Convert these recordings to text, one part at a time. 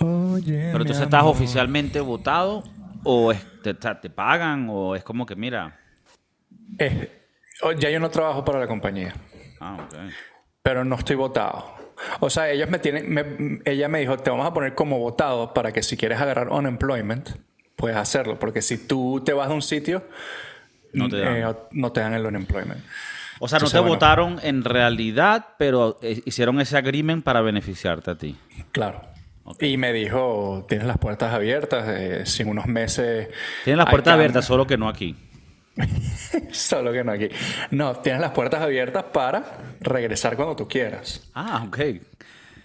Oye, Pero tú estás oficialmente votado o es- te, te- pagan o es como que, mira. Oh, ya yo no trabajo para la compañía, Ah, ok. pero no estoy votado. O sea, ellos me tienen, me- ella me dijo, te vamos a poner como votado para que si quieres agarrar unemployment, puedes hacerlo. Porque si tú te vas de un sitio, No te dan. eh, no te dan el unemployment. O sea, no Entonces, te bueno. votaron en realidad, pero eh, hicieron ese agreement para beneficiarte a ti. Claro. Y me dijo, tienes las puertas abiertas, eh, si en unos meses... Tienes las puertas cambio". abiertas, solo que no aquí. Solo que no aquí. No, tienes las puertas abiertas para regresar cuando tú quieras. Ah, ok.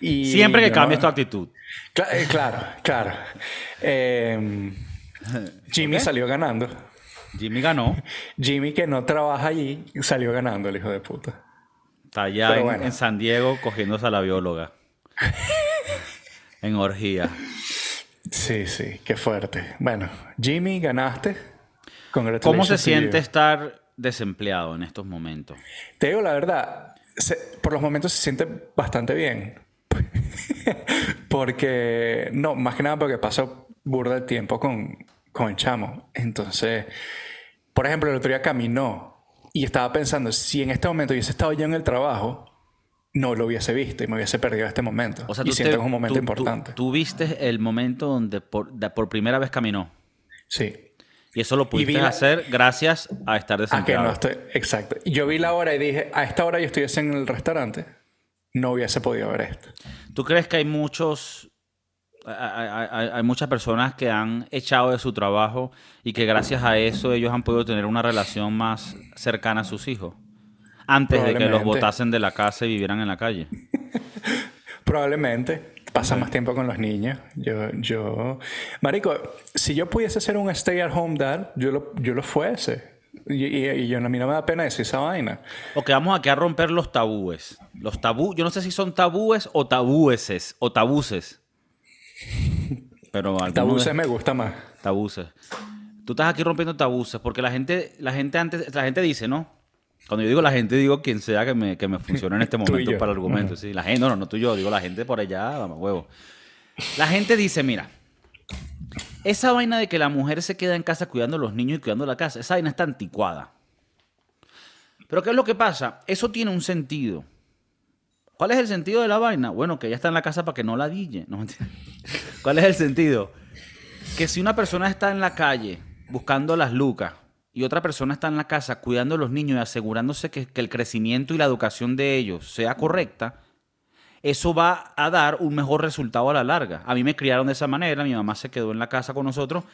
Y Siempre que yo cambies tu actitud. Cla- eh, claro, claro. Eh, Jimmy salió ganando. Jimmy ganó. Jimmy, que no trabaja allí, salió ganando, el hijo de puta. Está allá Pero en, bueno. en San Diego cogiéndose a la bióloga. En orgía. Sí, sí, qué fuerte. Bueno, Jimmy, ganaste. ¿Cómo se siente estar desempleado en estos momentos? Te digo la verdad, se- por los momentos se siente bastante bien. porque, no, más que nada porque paso burda el tiempo con, con el chamo. Entonces, por ejemplo, el otro día caminó y estaba pensando, si en este momento hubiese estado yo en el trabajo, no lo hubiese visto y me hubiese perdido este momento. O sea, y tú siento te- que es un momento tú- importante. Tú, tú viste el momento donde por, de- por primera vez caminó. sí. Y eso lo pudiste la- hacer gracias a estar que desempleado. no estoy. Exacto. Yo vi la hora y dije, a esta hora yo estuviese en el restaurante, no hubiese podido ver esto. ¿Tú crees que hay muchos, hay, hay- hay- hay muchas personas que han echado de su trabajo y que gracias a eso ellos han podido tener una relación más cercana a sus hijos? Antes de que los botasen de la casa y vivieran en la calle. Probablemente. Pasa más tiempo con los niños. Yo, yo. Marico, si yo pudiese ser un stay at home dad, yo lo, yo lo fuese. Y, y- y yo, a mí no me da pena decir esa vaina. Ok, vamos aquí a romper los tabúes. Los tabú, yo no sé si son tabúes o tabúeses o tabuces. Pero Tabuces de- me gusta más. Tabuces. Tú estás aquí rompiendo tabuces porque la gente, la gente antes, la gente dice, ¿no? Cuando yo digo la gente, digo quien sea que me, que me funcione en este momento para el argumento. Sí, la gente, no, no, no tú y yo, digo la gente por allá, vamos, huevo. La gente dice, mira, esa vaina de que la mujer se queda en casa cuidando a los niños y cuidando la casa, esa vaina está anticuada. Pero ¿qué es lo que pasa? Eso tiene un sentido. ¿Cuál es el sentido de la vaina? Bueno, que ella está en la casa para que no la dille. No. ¿Cuál es el sentido? Que si una persona está en la calle buscando las lucas y otra persona está en la casa cuidando a los niños y asegurándose que, que el crecimiento y la educación de ellos sea correcta, eso va a dar un mejor resultado a la larga. A mí me criaron de esa manera, mi mamá se quedó en la casa con nosotros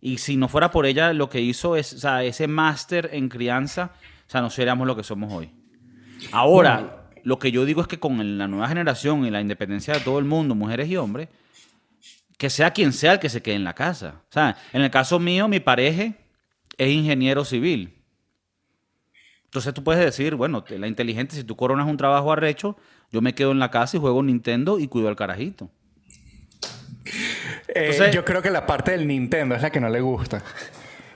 y si no fuera por ella, lo que hizo es, o sea, ese máster en crianza, o sea, no seríamos lo que somos hoy. Ahora, lo que yo digo es que con la nueva generación y la independencia de todo el mundo, mujeres y hombres, que sea quien sea el que se quede en la casa. O sea, en el caso mío, mi pareja es ingeniero civil. Entonces tú puedes decir, bueno, la inteligente, si tú coronas un trabajo arrecho, yo me quedo en la casa y juego Nintendo y cuido al carajito. Eh, Entonces- yo creo que la parte del Nintendo es la que no le gusta.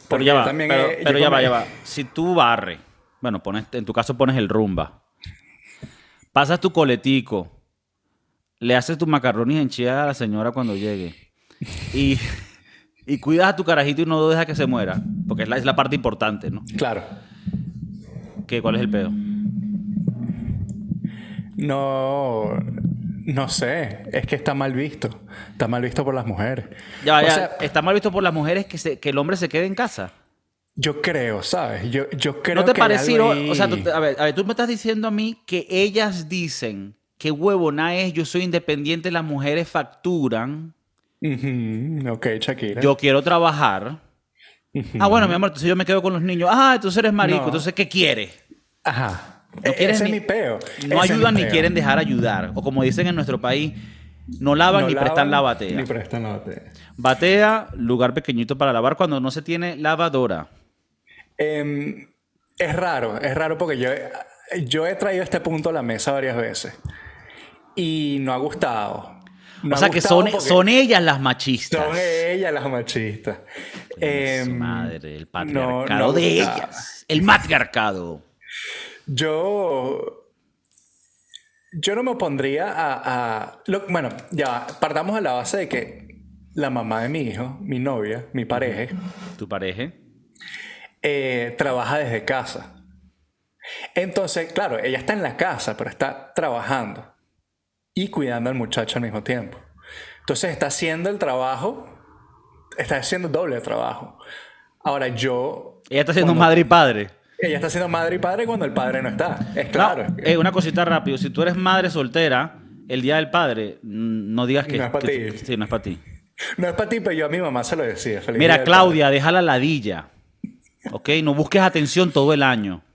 Pero ya va, también pero, yo pero ya va, ya va. Si tú barres, bueno, pones, en tu caso pones el rumba, pasas tu coletico, le haces tu macarrones enchiladas a la señora cuando llegue y, y cuidas a tu carajito y no lo dejas que se muera, porque es la, es la parte importante, ¿no? Claro. ¿Qué, ¿Cuál es el pedo? No. No sé. Es que está mal visto. Está mal visto por las mujeres. Ya, O sea, está mal visto por las mujeres que, se- que el hombre se quede en casa. Yo creo, ¿sabes? Yo, yo creo ¿No te que algo o sea, tú, a, ver, a ver, tú me estás diciendo a mí que ellas dicen que huevona es, yo soy independiente, las mujeres facturan, Ok, Shakira. yo quiero trabajar. Ah, bueno, mi amor, entonces yo me quedo con los niños. Ah, entonces eres marico, No. entonces ¿qué quieres? Ajá. No E- quieren Ese ni- es mi peo. No Ese ayudan ni peo. quieren dejar ayudar. O como dicen en nuestro país, no lavan No ni prestan la batea. Ni prestan la batea. Batea, lugar pequeñito para lavar cuando no se tiene lavadora. Em, es raro, es raro porque yo, yo he traído este punto a la mesa varias veces y no ha gustado. No o sea que son, son ellas las machistas. son ellas las machistas. Su Em, madre, el patriarcado no de ellas. El matriarcado. Yo. yo no me opondría a... a- lo- bueno, ya, partamos a la base de que la mamá de mi hijo, mi novia, mi pareja, Tu pareja. eh, trabaja desde casa. Entonces, claro, ella está en la casa, pero está trabajando y cuidando al muchacho al mismo tiempo. Entonces está haciendo el trabajo, está haciendo doble trabajo. Ahora yo, Ella está siendo Cuando- madre y padre. ella está siendo madre y padre cuando el padre no está. Es No, claro. eh, una cosita rápido. Si tú eres madre soltera, el día del padre, mm, no digas que, No es pa' que- ti. sí, no es para ti. No es para ti, pero yo a mi mamá se lo decía. Feliz Mira, Claudia, deja la ladilla. ¿Ok? No busques atención todo el año. padre.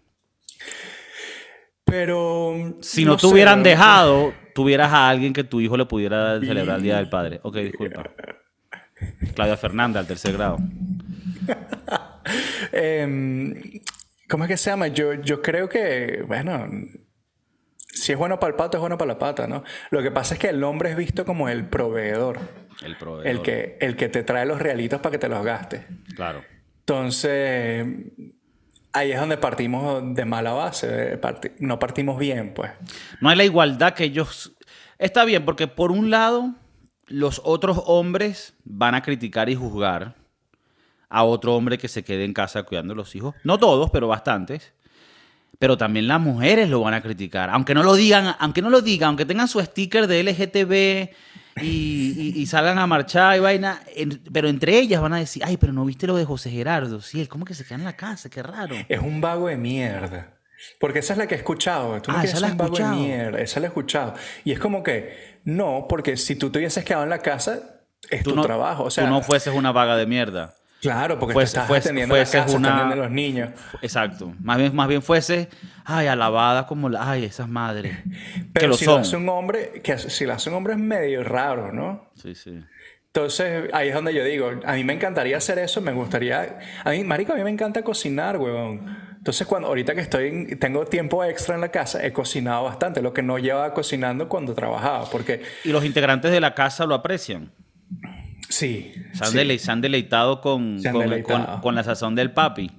Pero. Si no, te sé, hubieran dejado, tuvieras a alguien que tu hijo le pudiera celebrar el Día del Padre. Ok, disculpa. Claudia Fernanda, al tercer grado. Em, ¿Cómo es que se llama? Yo, yo creo que, bueno, si es bueno para el pato, es bueno para la pata, ¿no? Lo que pasa es que el hombre es visto como el proveedor, El proveedor. el que, el que te trae los realitos para que te los gastes. Claro. Entonces, ahí es donde partimos de mala base, no partimos bien, pues. No hay la igualdad que ellos... Está bien, porque por un lado, los otros hombres van a criticar y juzgar a otro hombre que se quede en casa cuidando a los hijos. No todos, pero bastantes. Pero también las mujeres lo van a criticar. Aunque no lo digan, aunque no lo digan, aunque tengan su sticker de LGTB y, y- y salgan a marchar y vaina. en- pero entre ellas van a decir, ay, pero no viste lo de José Gerardo. Sí, él como que se queda en la casa, qué raro. Es un vago de mierda. Porque esa es la que he escuchado. Tú Ah, esa la he vago de escuchado. mierda. Esa la he escuchado. Y es como que, no, porque si tú te hubieses quedado en la casa, es Tú tu no, trabajo. O sea, tú no fueses una vaga de mierda. Claro, porque fuese- estás fuese- atendiendo la fueses casa, una- atendiendo a los niños. Exacto. Más bien, más bien fuese, ay, alabada como la, ay, esas madres. que Pero lo si son. lo hace un hombre, que si lo hace un hombre es medio raro, ¿no? Sí, sí. Entonces, ahí es donde yo digo, a mí me encantaría hacer eso, me gustaría... A mí, marico, a mí me encanta cocinar, huevón. Entonces, cuando ahorita que estoy, en- tengo tiempo extra en la casa, he cocinado bastante, lo que no llevaba cocinando cuando trabajaba, porque Y los integrantes de la casa lo aprecian. Sí, Se han, sí, dele- se han deleitado con, Se han con, deleitado. con- con la sazón del papi.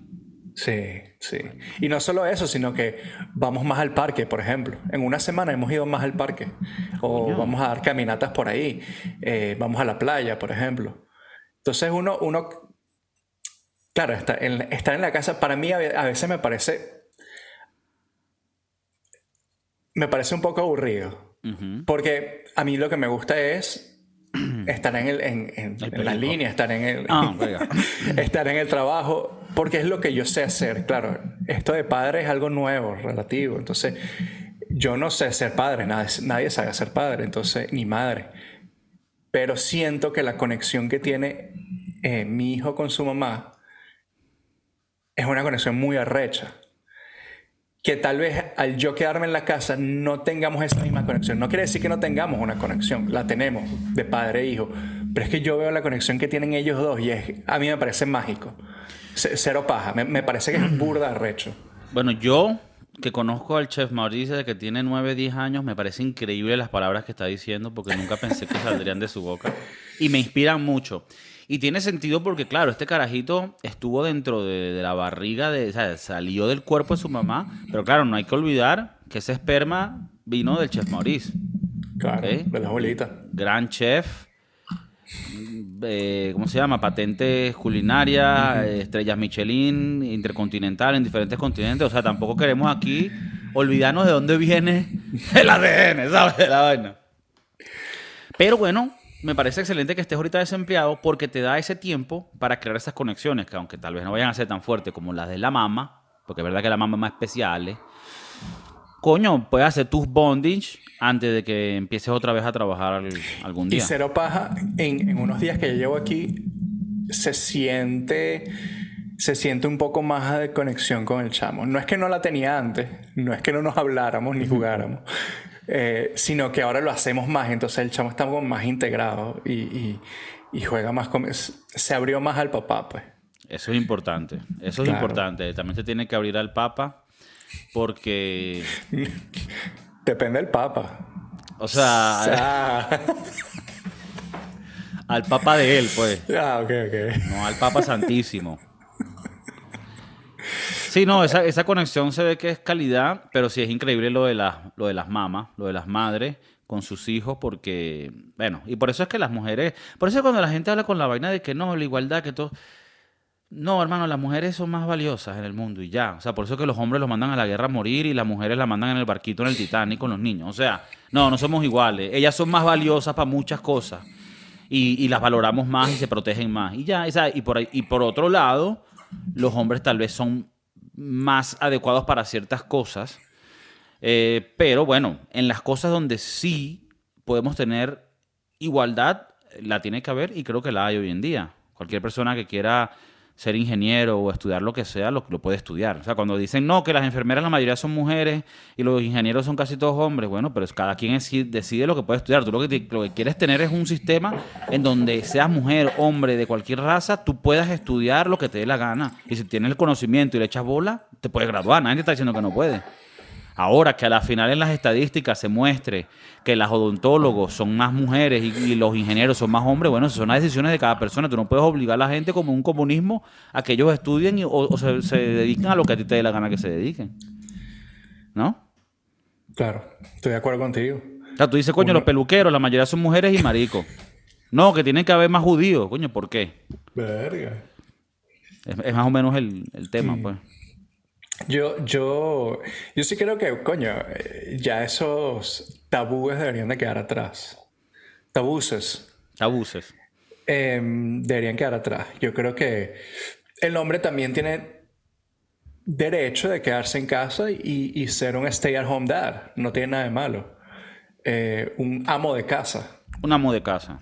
sí, sí. Y no solo eso, sino que vamos más al parque, por ejemplo. En una semana hemos ido más al parque. O Coño. vamos a dar caminatas por ahí. Eh, vamos a la playa, por ejemplo. Entonces uno, uno claro, en- estar en la casa para mí a ve- a veces me parece, me parece un poco aburrido. Porque a mí lo que me gusta es estar en, el, en, en- en la perico. línea, estar en el, Ah, en el trabajo, porque es lo que yo sé hacer. Claro, esto de padre es algo nuevo, relativo. Entonces, yo no sé ser padre, nadie, nadie sabe ser padre, entonces, ni madre. Pero siento que la conexión que tiene eh, mi hijo con su mamá es una conexión muy arrecha. Que tal vez al yo quedarme en la casa no tengamos esa misma conexión. No quiere decir que no tengamos una conexión, la tenemos de padre e hijo. Pero es que yo veo la conexión que tienen ellos dos y es, a mí me parece mágico. C- Cero paja, me, me parece que es burda arrecho. Bueno, yo que conozco al chef Mauricio desde que tiene 9, 10 años, me parece increíble las palabras que está diciendo porque nunca pensé que saldrían de su boca. Y me inspiran mucho. Y tiene sentido porque, claro, este carajito estuvo dentro de, de la barriga, de, o sea, salió del cuerpo de su mamá, pero claro, no hay que olvidar que ese esperma vino del chef Maurice. Claro, de las bolitas. gran chef, eh, ¿cómo se llama? Patentes culinarias, estrellas Michelin, intercontinental en diferentes continentes. O sea, tampoco queremos aquí olvidarnos de dónde viene el ADN, ¿sabes? De la vaina. Pero bueno, me parece excelente que estés ahorita desempleado porque te da ese tiempo para crear esas conexiones que aunque tal vez no vayan a ser tan fuertes como las de la mamá, porque es verdad que la mamá es más especial, ¿eh? coño, puedes hacer tus bondage antes de que empieces otra vez a trabajar al- algún Y día. cero paja, en, en unos días que yo llevo aquí, se siente, se siente un poco más de conexión con el chamo. No es que no la tenía antes, no es que no nos habláramos ni jugáramos, eh, sino que ahora lo hacemos más. Entonces el chamo está más integrado y, y- y juega más con... Se abrió más al papá, pues. Eso es importante. Eso es importante. También se tiene que abrir al Papa porque, Depende del papa. o sea, O sea, al Papa de él, pues. ah, ok, ok. No al Papa Santísimo. Sí, no, esa, esa conexión se ve que es calidad, pero sí es increíble lo de, las, lo de las mamás, lo de las madres con sus hijos, porque, bueno, y por eso es que las mujeres, por eso cuando la gente habla con la vaina de que no, la igualdad, que todo... No, hermano, las mujeres son más valiosas en el mundo y ya. O sea, por eso es que los hombres los mandan a la guerra a morir y las mujeres las mandan en el barquito en el Titanic con los niños. O sea, no, no somos iguales. Ellas son más valiosas para muchas cosas y, y las valoramos más y se protegen más. Y ya, esa- y, por, y por otro lado, los hombres tal vez son más adecuados para ciertas cosas. Eh, pero bueno, en las cosas donde sí podemos tener igualdad, la tiene que haber y creo que la hay hoy en día. Cualquier persona que quiera ser ingeniero o estudiar lo que sea, lo, lo puede estudiar. O sea, cuando dicen, no, que las enfermeras la mayoría son mujeres y los ingenieros son casi todos hombres, bueno, pero cada quien es- decide lo que puede estudiar. Tú lo que, lo que quieres tener es un sistema en donde seas mujer, hombre, de cualquier raza, tú puedas estudiar lo que te dé la gana. Y si tienes el conocimiento y le echas bola, te puedes graduar. Nadie te está diciendo que no puedes. Ahora que a la final en las estadísticas se muestre que las odontólogos son más mujeres y, y los ingenieros son más hombres, bueno, son las decisiones de cada persona. Tú no puedes obligar a la gente como un comunismo a que ellos estudien y- o, o se, se dediquen a lo que a ti te dé la gana que se dediquen. ¿No? Claro, estoy de acuerdo contigo. O sea, tú dices, coño, los peluqueros, la mayoría son mujeres y maricos. No, que tienen que haber más judíos. Coño, ¿por qué? Verga. Es, es más o menos el, el tema, pues. Yo, yo, yo sí creo que, coño, eh, ya esos tabúes deberían de quedar atrás. Tabuses Abuses. eh, deberían quedar atrás. Yo creo que el hombre también tiene derecho de quedarse en casa y, y ser un stay-at-home dad. No tiene nada de malo. Eh, un amo de casa. Un amo de casa.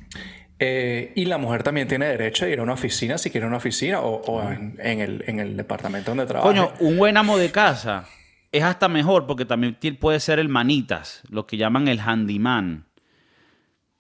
Eh, y la mujer también tiene derecho de ir a una oficina si quiere una oficina o, o en, en el, en el departamento donde trabaja. Coño, un buen amo de casa es hasta mejor porque también puede ser el manitas, lo que llaman el handyman.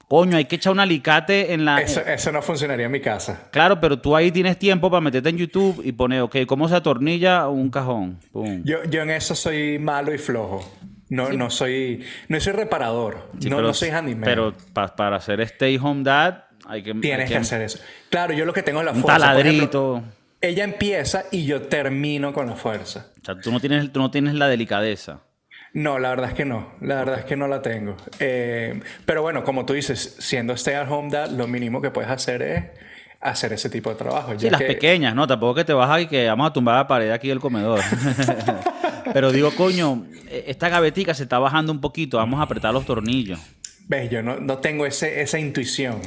Coño, hay que echar un alicate en la... Eso, eso no funcionaría en mi casa. Claro, pero tú ahí tienes tiempo para meterte en YouTube y poner, ok, ¿cómo se atornilla un cajón? Pum. Yo, yo en eso soy malo y flojo. No, no soy no soy reparador. Sí, no, pero- no soy handyman. Pero pa- para hacer stay home dad hay que... hay Tienes que hacer eso. Claro, yo lo que tengo es la Un fuerza. Ejemplo, taladrito. ella empieza y yo termino con la fuerza. O sea, tú no tienes, tú no tienes la delicadeza. No, la verdad es que no. La verdad es que no la tengo. Eh, pero bueno, como tú dices, siendo stay at home dad, lo mínimo que puedes hacer es hacer ese tipo de trabajo. Sí, ya las que- pequeñas, ¿no? Tampoco que te vas a y que vamos a tumbar la pared aquí del comedor. Pero digo, coño, esta gavetica se está bajando un poquito, vamos a apretar los tornillos. Ves, yo no, no tengo ese, esa intuición.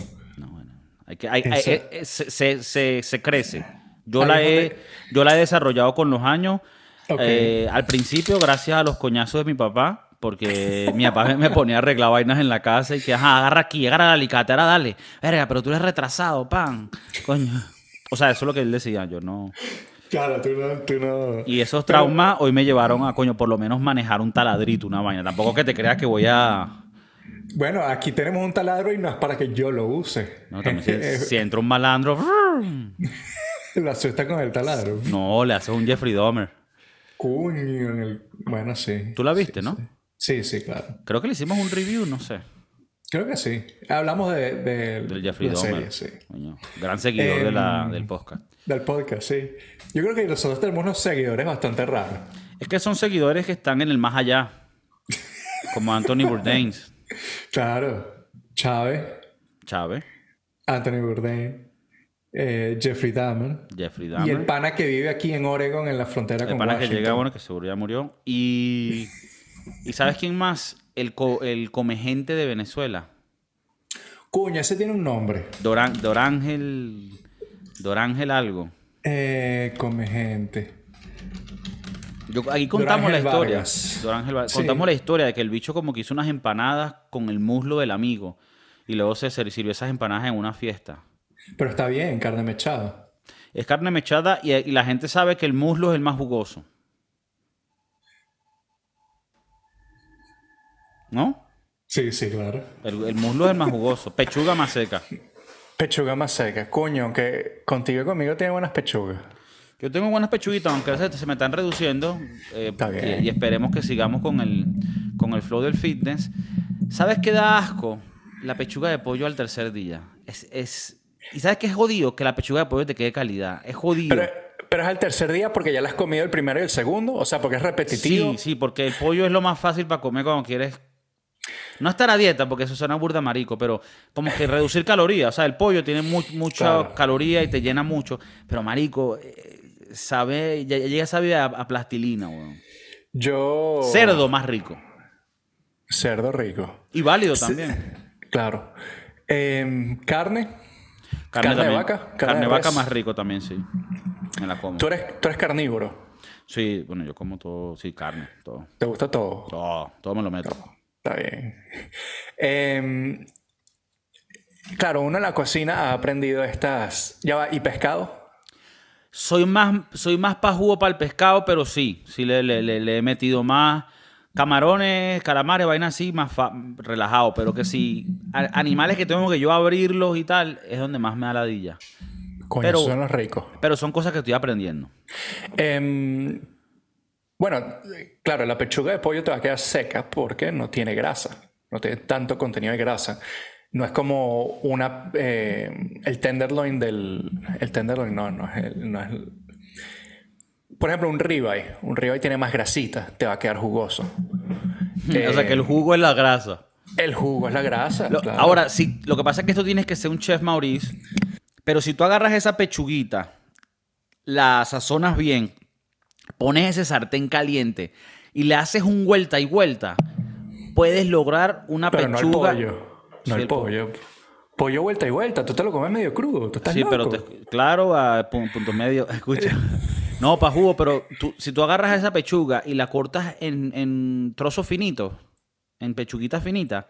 Hay que, hay- hay- eh, se, se- se- se crece. Yo la, he, yo la he desarrollado con los años. Ok. Eh, al principio, gracias a los coñazos de mi papá, porque mi papá me- ponía a arreglar vainas en la casa y que, ajá, agarra aquí, agarra el alicate, ahora dale. Verga, pero tú eres retrasado, pan. Coño. O sea, eso es lo que él decía, yo no. Claro, tú no. Tú no... Y esos traumas hoy me llevaron a, coño, por lo menos manejar un taladrito, una vaina. Tampoco que te creas que voy a... Bueno, aquí tenemos un taladro y no es para que yo lo use. No, también si, si entra un malandro... Lo asusta con el taladro. No, le haces un Jeffrey Dahmer. Coño, en el... Bueno, sí. Tú la viste, ¿no? Sí, sí, claro. Creo que le hicimos un review, no sé, Creo que sí. Hablamos de, de del Jeffrey Dahmer. serie, sí. Coño, gran seguidor de la- Em, del podcast. Del podcast, sí. Yo creo que nosotros tenemos unos seguidores bastante raros. Es que son seguidores que están en el más allá. Como Anthony Bourdain, Claro. Chávez, Chávez, Anthony Bourdain, eh, Jeffrey Dahmer. Jeffrey Y el Dahmer. pana que vive aquí en Oregon, en la frontera El con pana que llega, bueno, que seguro ya murió. Y, ¿y ¿sabes quién más? El, co- el comegente de Venezuela. Coño, ese tiene un nombre. Dorán, Dorángel. Dorángel algo. Eh, come gente. Yo, aquí contamos la historia. Vargas. Sí. Contamos la historia de que el bicho como que hizo unas empanadas con el muslo del amigo. Y luego se sirvió esas empanadas en una fiesta. Pero está bien, carne mechada. Es carne mechada y, y la gente sabe que el muslo es el más jugoso. ¿No? Sí, sí, claro. El, el muslo es el más jugoso. Pechuga más seca. Pechuga más seca. Coño, aunque contigo y conmigo tiene buenas pechugas. Yo tengo buenas pechuguitas, aunque se, se me están reduciendo. eh, Está y, bien. y esperemos que sigamos con el, con el flow del fitness. ¿Sabes qué da asco? La pechuga de pollo al tercer día. Es, es, ¿Y sabes qué es jodido? Que la pechuga de pollo te quede calidad. Es jodido. Pero, Pero es el tercer día porque ya la has comido el primero y el segundo, o sea, porque es repetitivo. Sí, sí, porque el pollo es lo más fácil para comer cuando quieres. No estar a dieta, porque eso suena burda marico, pero como que reducir calorías. O sea, el pollo tiene mu- mucha Claro. caloría y te llena mucho. Pero marico, eh, sabe, ya, llega a saber a, a plastilina, weón. Yo. Cerdo más rico. Cerdo rico. Y válido también. Claro. Em, carne. Carne, de también. vaca. Carne, de de vaca más rico también, sí. Me la como. Tú eres, tú eres carnívoro. Sí, bueno, yo como todo, sí, carne, todo. ¿Te gusta todo? Todo, todo me lo meto. Está bien. Em, claro, uno en la cocina ha aprendido estas. Ya va, ¿y pescado? Soy más, soy más pa' jugo para el pescado, pero sí, sí le, le- le- le he metido más camarones, calamares, vainas así, más fa- relajado. Pero que si a- animales que tengo que yo abrirlos y tal, es donde más me da ladilla. Coño, Pero- son los ricos. Pero son cosas que estoy aprendiendo. Em, bueno, claro, la pechuga de pollo te va a quedar seca porque no tiene grasa, no tiene tanto contenido de grasa. No es como una eh, el tenderloin del el tenderloin no, no es el- no es el- por ejemplo, un ribeye, un ribeye tiene más grasita, te va a quedar jugoso. o sea, que el jugo es la grasa. el jugo es la grasa. Lo- claro. Ahora, sí, lo que pasa es que esto tienes que ser un chef Maurice, pero si tú agarras esa pechuguita, la sazonas bien, pones ese sartén caliente y le haces un vuelta y vuelta, puedes lograr una pero no pechuga. pollo, no Sí, el el po- pollo. Pollo vuelta y vuelta, tú te lo comes medio crudo, tú estás Sí, loco. pero te- claro, a pu- puntos medios. Escucha. No, pa' jugo, pero tú- si tú agarras esa pechuga y la cortas en, en trozos finitos, en pechuguitas finitas,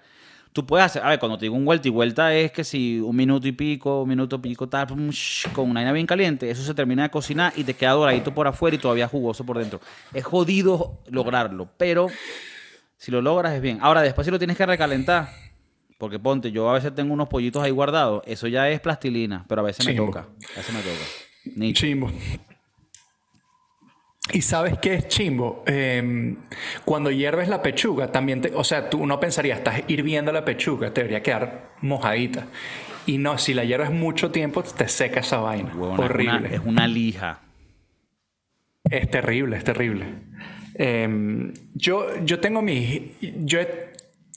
tú puedes hacer. A ver, cuando te digo un vuelta y vuelta es que si un minuto y pico, un minuto y pico, tal, con una harina bien caliente, eso se termina de cocinar y te queda doradito por afuera y todavía jugoso por dentro. Es jodido lograrlo, pero si lo logras es bien. Ahora, después si lo tienes que recalentar. Porque ponte, yo a veces tengo unos pollitos ahí guardados. Eso ya es plastilina, pero a veces me toca. A veces me toca. Chimbo. ¿Y sabes qué es chimbo? Eh, cuando hierves la pechuga, también te, o sea, tú no pensarías, estás hirviendo la pechuga, te debería quedar mojadita. Y no, si la hierves mucho tiempo, te seca esa vaina. Huevona, es una- Horrible. Es una, lija. Es terrible, es terrible. Eh, yo, yo tengo mi... Yo he-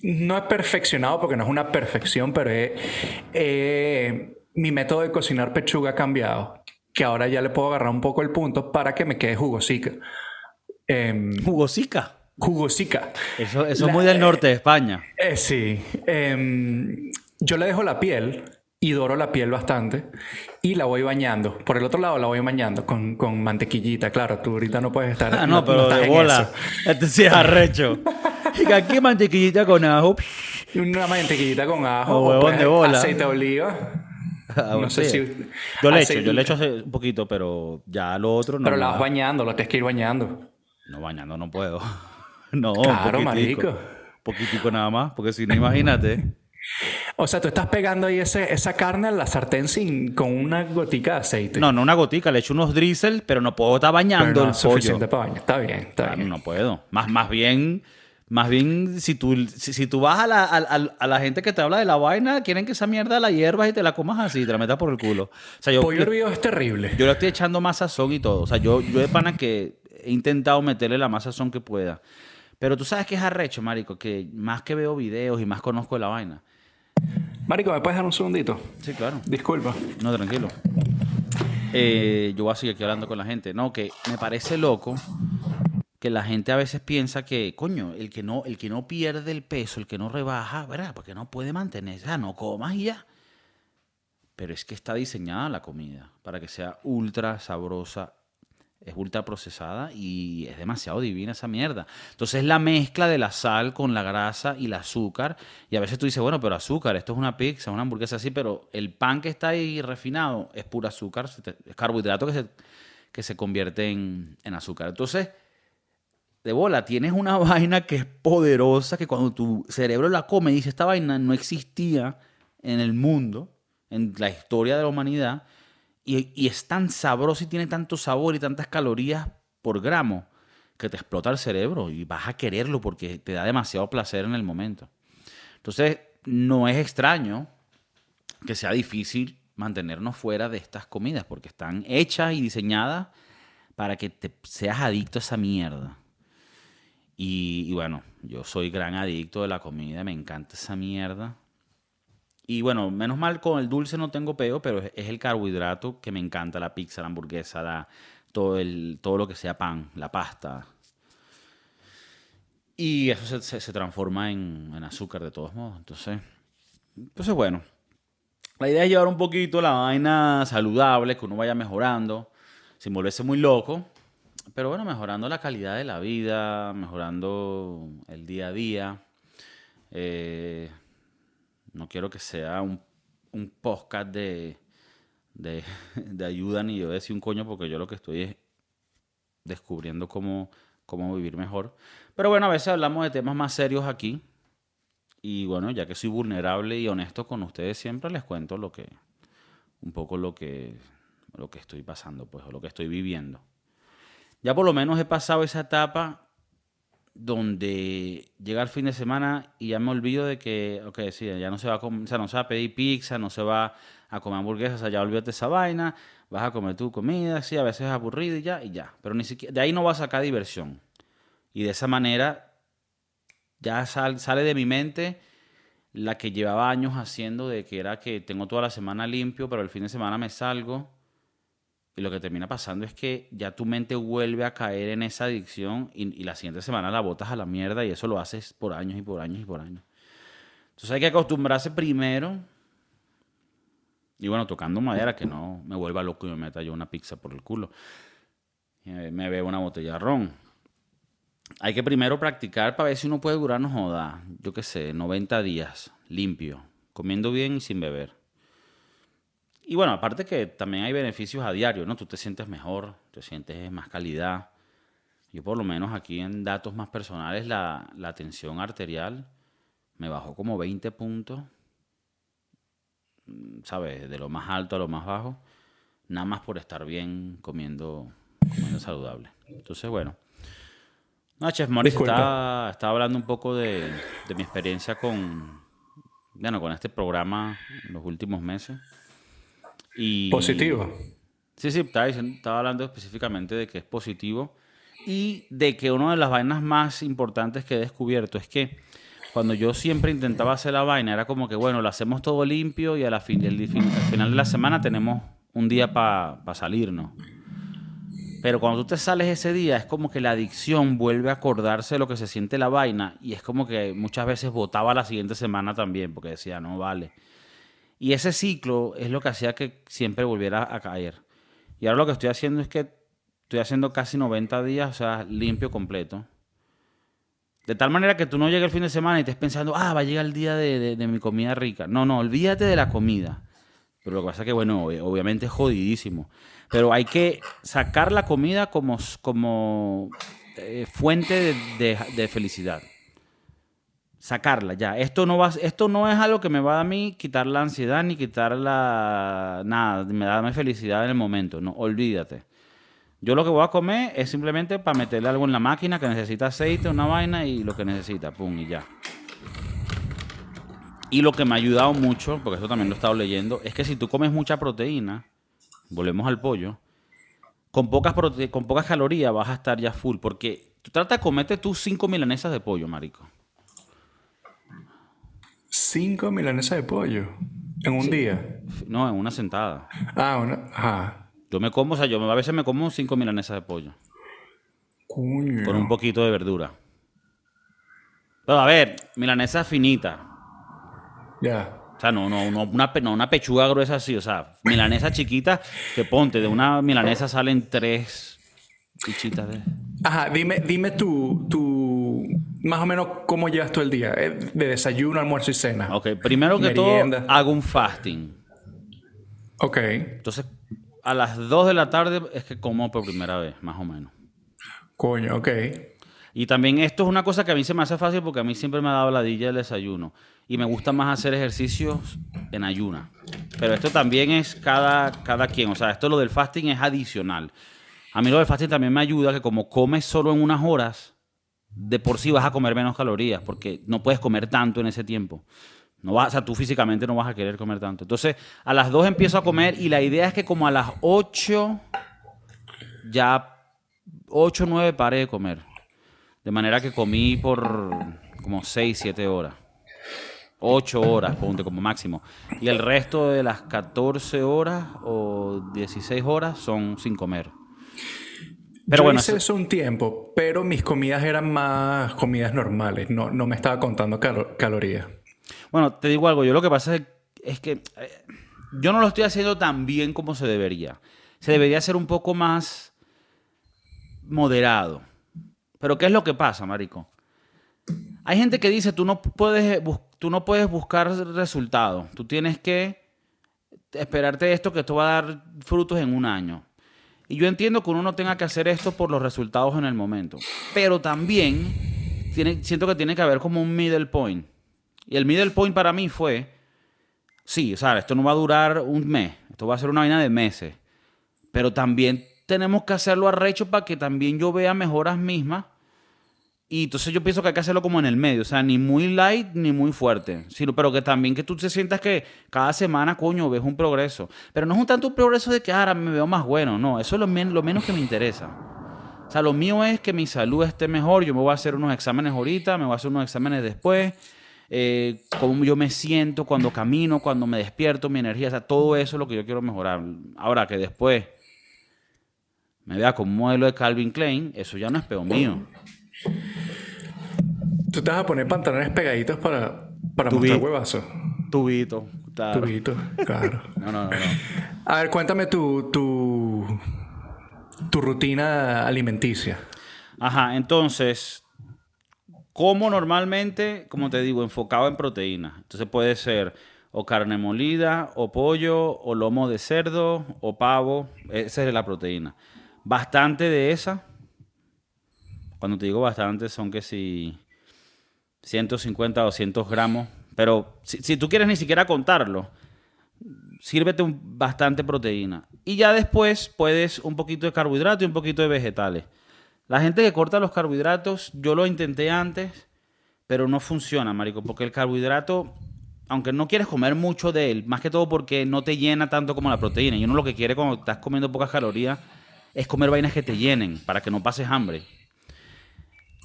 no he perfeccionado porque no es una perfección, pero he- mi método de cocinar pechuga ha cambiado. Que ahora ya le puedo agarrar un poco el punto para que me quede jugosica. Eh, Jugosica. jugosica. Eso, eso La- es muy del norte de España. Eh, sí. Em, yo le dejo la piel y doro la piel bastante y la voy bañando. Por el otro lado la voy bañando con, con mantequillita. Claro, tú ahorita no puedes estar. Ah, no, pero estás de bola. Este sí es arrecho. Y aquí mantequillita con ajo. Una mantequillita con ajo. O o huevón de bola. Aceite de oliva. Ah, No sé si- Yo le echo, yo le echo hace un poquito, pero ya lo otro no. Pero la vas bañando, lo tienes que ir bañando. No, bañando no puedo. No, Claro, poquitico. marico. Poquitico nada más, porque si no, imagínate. O sea, tú estás pegando ahí ese, esa carne a la sartén sin, con una gotica de aceite. No, no una gotica, le echo unos drizzle, pero no puedo estar bañando no el pollo. suficiente para bañar. Está bien, está Claro, bien. no puedo. Más, más bien, más bien, si tú, si, si tú vas a la, a, la gente que te habla de la vaina, quieren que esa mierda la hierbas y te la comas así, te la metas por el culo. O sea, yo, Pollo hervido es terrible. yo le estoy echando más sazón y todo. O sea, yo, yo de pana que he intentado meterle la más sazón que pueda. Pero tú sabes que es arrecho, marico, que más que veo videos y más conozco de la vaina. Marico, ¿me puedes dar un segundito? Sí, claro. Disculpa. No, tranquilo. Eh, yo voy a seguir aquí hablando con la gente. No, que me parece loco que la gente a veces piensa que, coño, el que no, el que no pierde el peso, el que no rebaja, ¿verdad? Porque no puede mantenerse. O sea, no comas y ya. Pero es que está diseñada la comida para que sea ultra sabrosa, es ultra procesada y es demasiado divina esa mierda. Entonces es la mezcla de la sal con la grasa y el azúcar. Y a veces tú dices, bueno, pero azúcar, esto es una pizza, una hamburguesa así, pero el pan que está ahí refinado es puro azúcar, es carbohidrato que se, que se convierte en, en azúcar. Entonces, de bola, tienes una vaina que es poderosa, que cuando tu cerebro la come, dice, esta vaina no existía en el mundo, en la historia de la humanidad, y, es tan sabroso y tiene tanto sabor y tantas calorías por gramo, que te explota el cerebro y vas a quererlo porque te da demasiado placer en el momento. Entonces, no es extraño que sea difícil mantenernos fuera de estas comidas, porque están hechas y diseñadas para que te seas adicto a esa mierda. Y, y bueno, yo soy gran adicto de la comida, me encanta esa mierda. Y bueno, menos mal con el dulce no tengo peo, pero es, el carbohidrato que me encanta, la pizza, la hamburguesa, todo, el, todo lo que sea pan, la pasta. Y eso se, se- se transforma en, en azúcar de todos modos. Entonces, entonces, bueno, la idea es llevar un poquito la vaina saludable, que uno vaya mejorando, sin volverse muy loco, pero bueno, mejorando la calidad de la vida, mejorando el día a día. Eh, no quiero que sea un, un podcast de, de, de ayuda ni yo decir un coño, porque yo lo que estoy es descubriendo cómo, cómo vivir mejor. Pero bueno, a veces hablamos de temas más serios aquí. Y bueno, ya que soy vulnerable y honesto con ustedes, siempre les cuento lo que, un poco lo que, lo que estoy pasando, pues, o lo que estoy viviendo. Ya por lo menos he pasado esa etapa donde llega el fin de semana y ya me olvido de que, ok, sí, ya no se va a, com- o sea, no se va a pedir pizza, no se va a comer hamburguesas, ya olvídate esa vaina, vas a comer tu comida, sí, a veces es aburrido y ya, y ya. Pero ni siquiera, de ahí no vas a sacar diversión. Y de esa manera ya sal- sale de mi mente la que llevaba años haciendo de que era que tengo toda la semana limpio, pero el fin de semana me salgo. Y lo que termina pasando es que ya tu mente vuelve a caer en esa adicción y, la siguiente semana la botas a la mierda y eso lo haces por años y por años y por años. Entonces hay que acostumbrarse primero. Y bueno, tocando madera, que no me vuelva loco y me meta yo una pizza por el culo. Eh, Me bebo una botella de ron. Hay que primero practicar para ver si uno puede durar, no joda, yo qué sé, 90 días, limpio, comiendo bien y sin beber. Y bueno, aparte que también hay beneficios a diario, ¿no? Tú te sientes mejor, te sientes más calidad. Yo por lo menos aquí en datos más personales, la, la tensión arterial me bajó como 20 puntos, mm, ¿sabes? De lo más alto a lo más bajo, nada más por estar bien comiendo, comiendo saludable. Entonces, bueno. No, Chef Morris estaba, estaba hablando un poco de, de mi experiencia con, bueno, con este programa en los últimos meses. Y, Positivo. Sí, sí, estaba, hablando específicamente de que es positivo y de que una de las vainas más importantes que he descubierto es que cuando yo siempre intentaba hacer la vaina era como que, bueno, lo hacemos todo limpio y a la fin, el, al final de la semana tenemos un día para salirnos. Pero cuando tú te sales ese día, es como que la adicción vuelve a acordarse de lo que se siente la vaina y es como que muchas veces votaba la siguiente semana también porque decía, no vale. Y ese ciclo es lo que hacía que siempre volviera a caer. Y ahora lo que estoy haciendo es que estoy haciendo casi 90 días, o sea, limpio completo. De tal manera que tú no llegues el fin de semana y estés pensando, ah, va a llegar el día de, mi comida rica. No, no, olvídate de la comida. Pero lo que pasa es que, bueno, ob- obviamente es jodidísimo. Pero hay que sacar la comida como, como eh, fuente de felicidad. Sacarla ya. Esto no, va, esto no es algo que me va a mí quitar la ansiedad ni quitar la... Nada, me da mi felicidad en el momento. No, olvídate. Yo lo que voy a comer es simplemente para meterle algo en la máquina que necesita aceite, una vaina y lo que necesita, pum, y ya. Y lo que me ha ayudado mucho, porque eso también lo he estado leyendo, es que si tú comes mucha proteína, volvemos al pollo, con pocas, prote- con pocas calorías vas a estar ya full. Porque tú trata de comerte tus cinco milanesas de pollo, marico. Cinco milanesas de pollo en un día. No, en una sentada. Ah, una. Ajá. Yo me como, o sea, yo a veces me como cinco milanesas de pollo. Coño. Con un poquito de verdura. Pero a ver, milanesa finita. Ya. O sea, no, no, no, una, no una pechuga gruesa así. O sea, milanesa chiquita que ponte, de una milanesa salen tres fichitas de... Ajá, dime, dime tú, tú, más o menos cómo llevas todo el día, eh, de desayuno, almuerzo y cena. Ok, primero que Merienda. todo, hago un fasting. Ok. Entonces, a las 2 de la tarde es que como por primera vez, más o menos. Coño, ok. Y también esto es una cosa que a mí se me hace fácil porque a mí siempre me ha dado ladilla el desayuno. Y me gusta más hacer ejercicios en ayuna. Pero esto también es cada, cada quien. O sea, esto lo del fasting es adicional. A mí lo del fasting también me ayuda que como comes solo en unas horas, de por sí vas a comer menos calorías porque no puedes comer tanto en ese tiempo. No vas, o sea, tú físicamente no vas a querer comer tanto. Entonces, a las 2 empiezo a comer y la idea es que como a las 8 ya 8 o 9 paré de comer. De manera que comí por como 6, 7 horas. 8 horas, ponte como máximo. Y el resto de las 14 horas o 16 horas son sin comer. Pero Yo bueno, hice eso un tiempo, pero mis comidas eran más comidas normales. No, no me estaba contando calorías. Bueno, te digo algo. Yo lo que pasa es, es que eh, yo no lo estoy haciendo tan bien como se debería. Se debería ser un poco más moderado. Pero ¿qué es lo que pasa, marico? Hay gente que dice, tú no puedes, tú no puedes buscar resultados. Tú tienes que esperarte esto, que esto va a dar frutos en un año. Y yo entiendo que uno no tenga que hacer esto por los resultados en el momento. Pero también tiene, siento que tiene que haber como un middle point. Y el middle point para mí fue, sí, o sea, esto no va a durar un mes. Esto va a ser una vaina de meses. Pero también tenemos que hacerlo arrecho para que también yo vea mejoras mismas y entonces yo pienso que hay que hacerlo como en el medio, o sea, ni muy light ni muy fuerte, sino, pero que también que tú te sientas que cada semana, coño, ves un progreso. Pero no es un tanto un progreso de que ahora me veo más bueno, no, eso es lo, menos que me interesa. O sea, lo mío es que mi salud esté mejor, yo me voy a hacer unos exámenes ahorita, me voy a hacer unos exámenes después, eh, cómo yo me siento cuando camino, cuando me despierto, mi energía, o sea, todo eso es lo que yo quiero mejorar. Ahora que después me vea como modelo de Calvin Klein, eso ya no es peor mío. Tú te vas a poner pantalones pegaditos para, para mostrar huevazo. Tubito, claro. Tubito, claro. no, no, no, A ver, cuéntame tu, tu, tu rutina alimenticia. Ajá, entonces, como normalmente, como te digo, enfocado en proteínas. Entonces puede ser o carne molida, o pollo, o lomo de cerdo, o pavo. Esa es la proteína. Bastante de esa cuando te digo bastante, son que si 150 o 200 gramos. Pero si, tú quieres ni siquiera contarlo, sírvete bastante proteína. Y ya después puedes un poquito de carbohidrato y un poquito de vegetales. La gente que corta los carbohidratos, yo lo intenté antes, pero no funciona, marico, porque el carbohidrato, aunque no quieres comer mucho de él, más que todo porque no te llena tanto como la proteína. Y uno lo que quiere cuando estás comiendo pocas calorías es comer vainas que te llenen, para que no pases hambre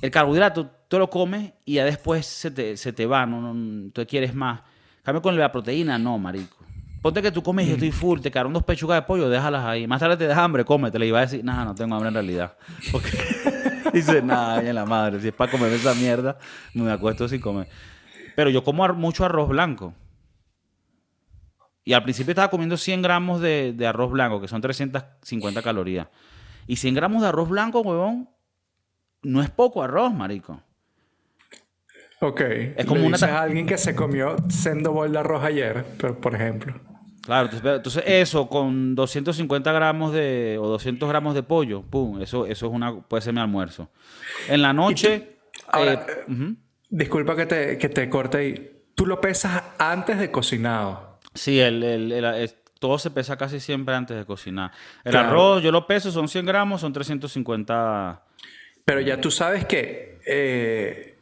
el carbohidrato tú lo comes y ya después se te, se te va, no, no, tú quieres más. Cambio con la proteína, no, marico. Ponte que tú comes y yo estoy full, te quedaron dos pechugas de pollo, déjalas ahí. Más tarde te das hambre, cómete. Le iba a decir, nada, no tengo hambre en realidad. Porque dice, nada, en la madre, si es para comer esa mierda, me acuesto sin comer. Pero yo como mucho arroz blanco. Y al principio estaba comiendo 100 gramos de, de arroz blanco, que son 350 calorías. Y 100 gramos de arroz blanco, huevón, no es poco arroz, marico. Ok. Es como una... alguien que se comió sendo bol de arroz ayer, por ejemplo. Claro, entonces eso con 250 gramos de o 200 gramos de pollo, pum, eso, eso es una, puede ser mi almuerzo. En la noche... Eh, eh, disculpa que te, que te corte ahí. ¿Tú lo pesas antes de cocinado? Sí, el, todo se pesa casi siempre antes de cocinar. El arroz yo lo peso, son 100 gramos, son 350 pero ya tú sabes que eh,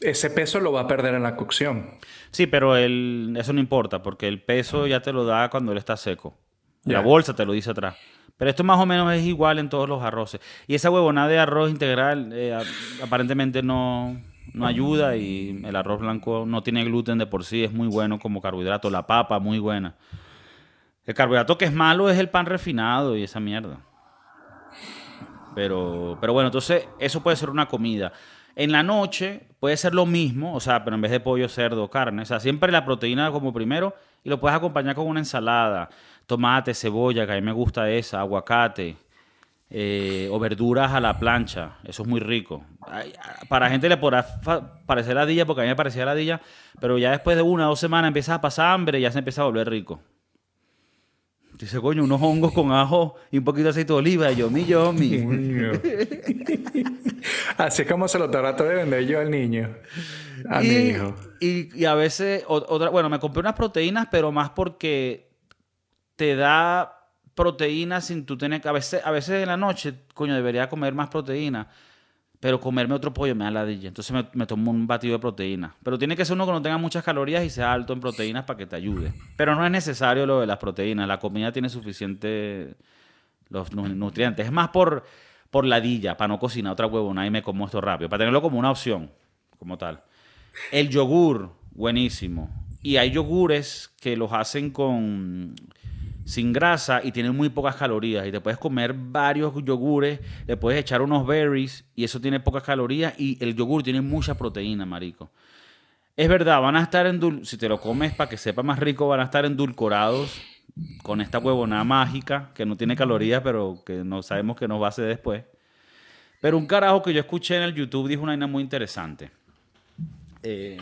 ese peso lo va a perder en la cocción. Sí, pero eso no importa, porque el peso ya te lo da cuando él está seco. La bolsa te lo dice atrás. Pero esto más o menos es igual en todos los arroces. Y esa huevonada de arroz integral eh, aparentemente no, no ayuda y el arroz blanco no tiene gluten de por sí, es muy bueno como carbohidrato. La papa, muy buena. El carbohidrato que es malo es el pan refinado y esa mierda. Pero, pero bueno, entonces eso puede ser una comida. En la noche puede ser lo mismo, o sea, pero en vez de pollo, cerdo, carne. O sea, siempre la proteína como primero y lo puedes acompañar con una ensalada. Tomate, cebolla, que a mí me gusta esa, aguacate. Eh, o verduras a la plancha. Eso es muy rico. Para gente le podrá parecer ladilla, porque a mí me parecía ladilla, pero ya después de una o dos semanas empiezas a pasar hambre y ya se empieza a volver rico. Dice, coño, unos hongos con ajo y un poquito de aceite de oliva. Y yo, mi, yo, mi. Así es como se lo trato de vender yo al niño. A y, mi hijo. Y, a veces, otra, bueno, me compré unas proteínas, pero más porque te da proteínas sin tú tener que. A veces, a veces en la noche, coño, debería comer más proteína. Pero comerme otro pollo me da ladilla. Entonces me, tomo un batido de proteína. Pero tiene que ser uno que no tenga muchas calorías y sea alto en proteínas para que te ayude. Pero no es necesario lo de las proteínas. La comida tiene suficiente los nutrientes. Es más por, por ladilla, para no cocinar otra huevona y me como esto rápido, para tenerlo como una opción, como tal. El yogur, buenísimo. Y hay yogures que los hacen con sin grasa y tienen muy pocas calorías. Y te puedes comer varios yogures, le puedes echar unos berries y eso tiene pocas calorías y el yogur tiene mucha proteína, marico. Es verdad, van a estar en si te lo comes para que sepa más rico, van a estar endulcorados con esta huevonada mágica que no tiene calorías, pero que no sabemos que nos va a hacer después. Pero un carajo que yo escuché en el YouTube dijo una vaina muy interesante. Eh,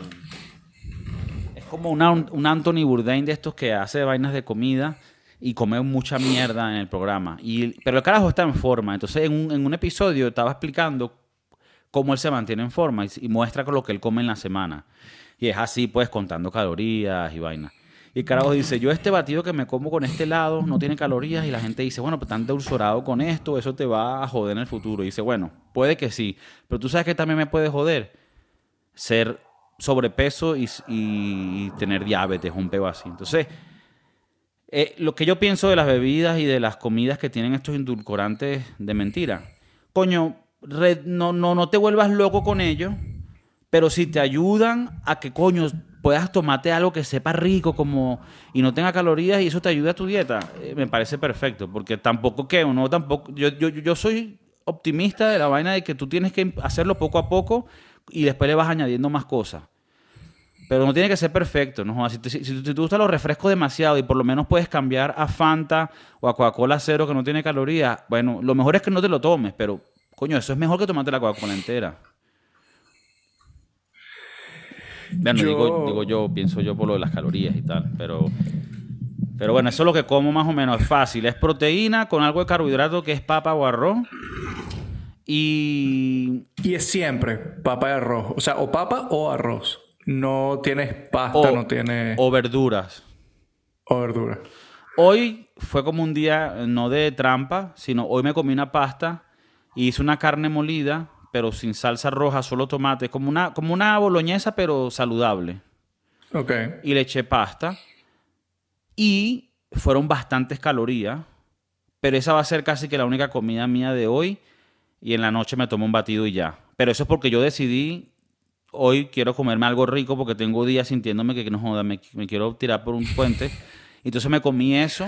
es como un Anthony Bourdain de estos que hace vainas de comida y come mucha mierda en el programa. Y, pero el carajo está en forma. Entonces, en un, en un episodio estaba explicando cómo él se mantiene en forma y, y muestra lo que él come en la semana. Y es así, pues, contando calorías y vainas. Y carajo dice, yo este batido que me como con este lado no tiene calorías y la gente dice, bueno, pues tan dulzorado con esto, eso te va a joder en el futuro. Y dice, bueno, puede que sí, pero tú sabes que también me puede joder ser sobrepeso y, tener diabetes, un peo así. Entonces, eh, lo que yo pienso de las bebidas y de las comidas que tienen estos indulcorantes de mentira, coño, no, no, no te vuelvas loco con ellos, pero si te ayudan a que, coño, puedas tomarte algo que sepa rico como y no tenga calorías y eso te ayuda a tu dieta, eh, me parece perfecto, porque tampoco que uno tampoco yo, yo, yo soy optimista de la vaina de que tú tienes que hacerlo poco a poco y después le vas añadiendo más cosas. Pero no tiene que ser perfecto, ¿no? Si te, si, te gustan los refrescos demasiado y por lo menos puedes cambiar a Fanta o a Coca-Cola cero que no tiene calorías, bueno, lo mejor es que no te lo tomes, pero coño, eso es mejor que tomarte la Coca-Cola entera. Bueno, digo, digo, yo, pienso yo por lo de las calorías y tal, pero, pero bueno, eso es lo que como más o menos, es fácil. Es proteína con algo de carbohidrato que es papa o arroz. Y... Y es siempre papa y arroz. O sea, o papa o arroz. No tienes pasta, no tienes... O verduras. O verduras. Hoy fue como un día, no de trampa, sino hoy me comí una pasta y hice una carne molida pero sin salsa roja, solo tomate, como una, como una boloñesa, pero saludable. Ok. Y le eché pasta. Y fueron bastantes calorías, pero esa va a ser casi que la única comida mía de hoy. Y en la noche me tomo un batido y ya. Pero eso es porque yo decidí, hoy quiero comerme algo rico porque tengo días sintiéndome que no joda, me, quiero tirar por un puente. Entonces me comí eso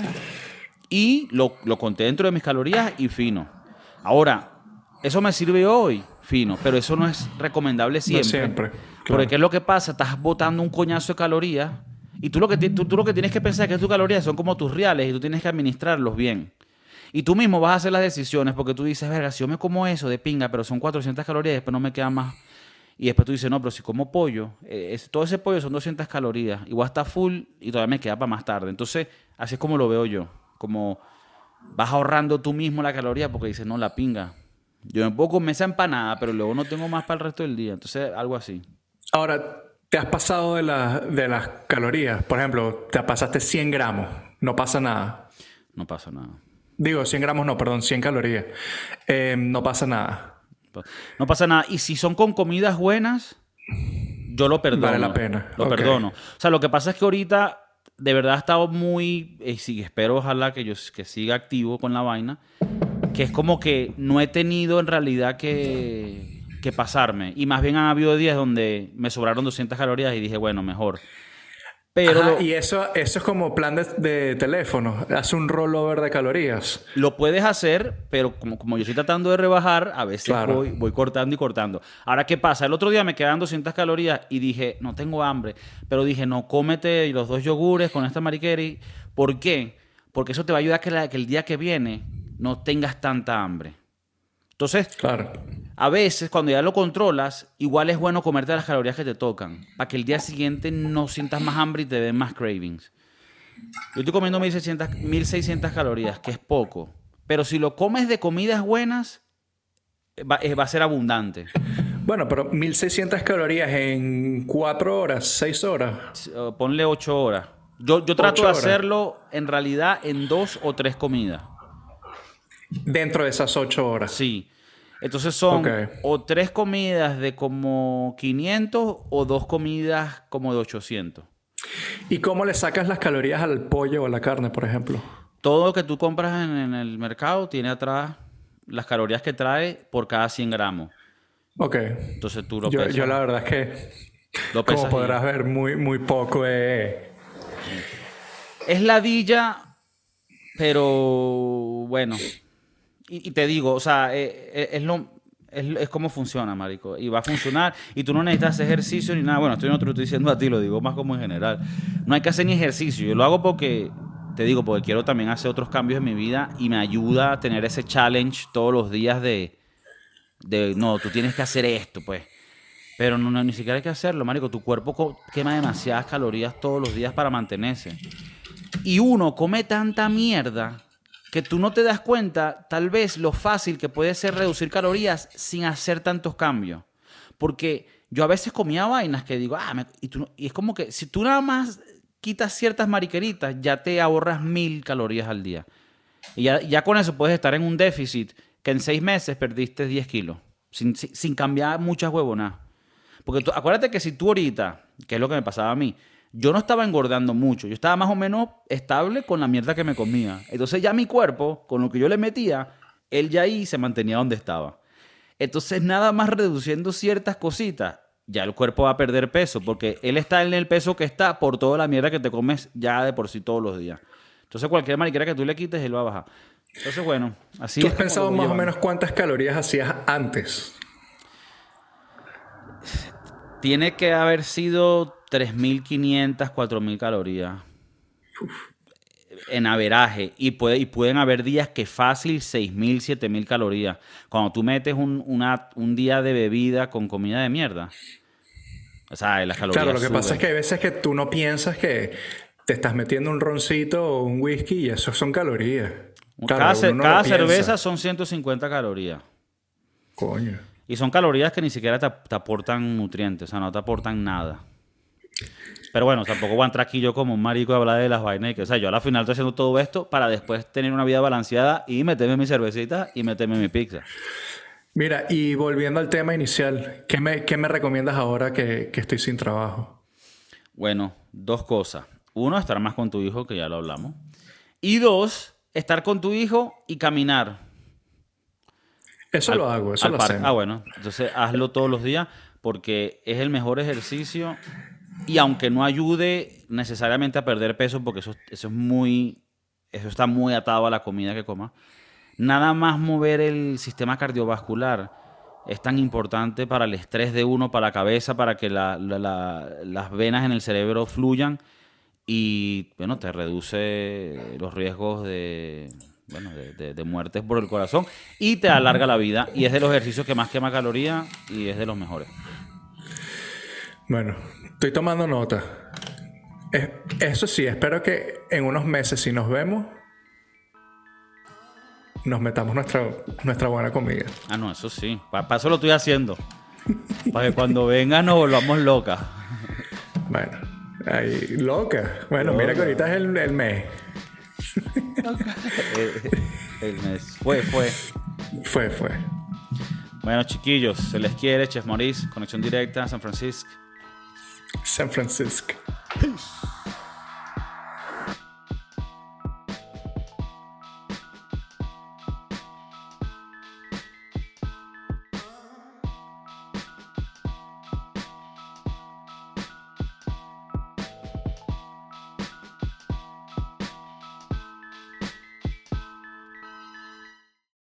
y lo, lo conté dentro de mis calorías y fino. Ahora, eso me sirve hoy, fino, pero eso no es recomendable siempre. No siempre. Porque ¿qué es lo que pasa? Estás botando un coñazo de calorías y tú lo, que tú, lo que tienes que pensar es que tus calorías son como tus reales y tú tienes que administrarlos bien. Y tú mismo vas a hacer las decisiones porque tú dices, verga, si yo me como eso de pinga, pero son 400 calorías y después no me queda más. Y después tú dices, no, pero si como pollo, eh, todo ese pollo son 200 calorías, igual está full y todavía me queda para más tarde. Entonces, así es como lo veo yo. Como vas ahorrando tú mismo la caloría porque dices, no, la pinga, yo me puedo comer esa empanada, pero luego no tengo más para el resto del día. Entonces, algo así. Ahora, ¿te has pasado de, de las calorías? Por ejemplo, te pasaste 100 gramos. No pasa nada. No pasa nada. Digo, 100 gramos no, perdón, 100 calorías. Eh, no pasa nada. No pasa nada. Y si son con comidas buenas, yo lo perdono. Vale la pena. Lo perdono. O sea, lo que pasa es que ahorita de verdad he estado muy... Y eh, espero ojalá que yo que siga activo con la vaina que es como que no he tenido en realidad que, que pasarme. Y más bien han habido días donde me sobraron 200 calorías y dije, bueno, mejor. Pero y eso, eso es como plan de, teléfono. Hace un rollover de calorías. Lo puedes hacer, pero como, como yo estoy tratando de rebajar, a veces voy, voy, cortando y cortando. Ahora, ¿qué pasa? El otro día me quedan 200 calorías y dije, no tengo hambre. Pero dije, no, cómete los dos yogures con esta mariqueri. ¿Por qué? Porque eso te va a ayudar a que, que el día que viene no tengas tanta hambre. Entonces, claro. A veces cuando ya lo controlas, igual es bueno comerte las calorías que te tocan, para que el día siguiente no sientas más hambre y te den más cravings. Yo estoy comiendo 1600, 1600 calorías, que es poco, pero si lo comes de comidas buenas, va, va a ser abundante. Bueno, pero 1600 calorías en 4 horas, 6 horas. Ponle 8 horas. Yo, yo trato de hacerlo en realidad en 2 o 3 comidas. Dentro de esas ocho horas. Sí. Entonces son o tres comidas de como 500 o dos comidas como de 800. ¿Y cómo le sacas las calorías al pollo o a la carne, por ejemplo? Todo lo que tú compras en, el mercado tiene atrás las calorías que trae por cada 100 gramos. Ok. Entonces tú lo Yo, pesas. yo la verdad es que, lo pesas como y- podrás ver, muy, muy poco he... Es ladilla, pero bueno. Y, te digo, o sea, eh, eh, es, lo, es, es como funciona, marico. Y va a funcionar. Y tú no necesitas ejercicio ni nada. Bueno, esto yo no te lo estoy diciendo a ti, lo digo más como en general. No hay que hacer ni ejercicio. Yo lo hago porque, te digo, porque quiero también hacer otros cambios en mi vida y me ayuda a tener ese challenge todos los días de, de no, tú tienes que hacer esto, pues. Pero no, no, ni siquiera hay que hacerlo, marico. Tu cuerpo quema demasiadas calorías todos los días para mantenerse. Y uno come tanta mierda que tú no te das cuenta, tal vez, lo fácil que puede ser reducir calorías sin hacer tantos cambios. Porque yo a veces comía vainas que digo, ah, me- y, tú y es como que si tú nada más quitas ciertas mariqueritas, ya te ahorras mil calorías al día. Y ya, ya con eso puedes estar en un déficit que en seis meses perdiste 10 kilos, sin, sin, sin cambiar muchas huevonas. Porque tú- acuérdate que si tú ahorita, que es lo que me pasaba a mí, yo no estaba engordando mucho, yo estaba más o menos estable con la mierda que me comía. Entonces ya mi cuerpo, con lo que yo le metía, él ya ahí se mantenía donde estaba. Entonces nada más reduciendo ciertas cositas, ya el cuerpo va a perder peso, porque él está en el peso que está por toda la mierda que te comes ya de por sí todos los días. Entonces cualquier mariquera que tú le quites, él va a bajar. Entonces bueno, así ¿Tú has pensado más o menos cuántas calorías hacías antes? Tiene que haber sido 3.500, 4.000 calorías en averaje. Y, puede, y pueden haber días que fácil 6.000, 7.000 calorías. Cuando tú metes un, una- un día de bebida con comida de mierda. O sea, las calorías Claro, lo que pasa es que hay veces que tú no piensas que te estás metiendo un roncito o un whisky y eso son calorías. Claro, cada no cada cerveza son 150 calorías. Coño. Y son calorías que ni siquiera te, te aportan nutrientes, o sea, no te aportan nada. Pero bueno, tampoco voy a entrar aquí yo como un marico a hablar de las vainas. y que, o sea, yo a la final estoy haciendo todo esto para después tener una vida balanceada y meterme mi cervecita y meterme mi pizza. Mira, y volviendo al tema inicial, ¿qué me, qué me recomiendas ahora que, que estoy sin trabajo? Bueno, dos cosas. Uno, estar más con tu hijo, que ya lo hablamos. Y dos, estar con tu hijo y caminar. Eso al- lo hago, eso lo parque. hacemos. Ah, bueno, entonces hazlo todos los días porque es el mejor ejercicio y aunque no ayude necesariamente a perder peso, porque eso, eso es muy, eso está muy atado a la comida que comas, nada más mover el sistema cardiovascular es tan importante para el estrés de uno, para la cabeza, para que la- la- la- las venas en el cerebro fluyan y, bueno, te reduce los riesgos de, bueno, de, de- de muertes por el corazón y te alarga la vida y es de los ejercicios que más quema calorías y es de los mejores. Bueno, estoy tomando nota. Es- eso sí, espero que en unos meses, si nos vemos, nos metamos nuestra, nuestra buena comida. Ah, no, eso sí, para eso lo estoy haciendo. Para que cuando venga nos volvamos locas. Bueno, ahí, loca. Bueno, mira que ahorita es el, el mes. El mes fue, fue. Fue, fue. Bueno, chiquillos, se les quiere, Chef Maurice, conexión directa a San Francisco. San Francisco. Peace.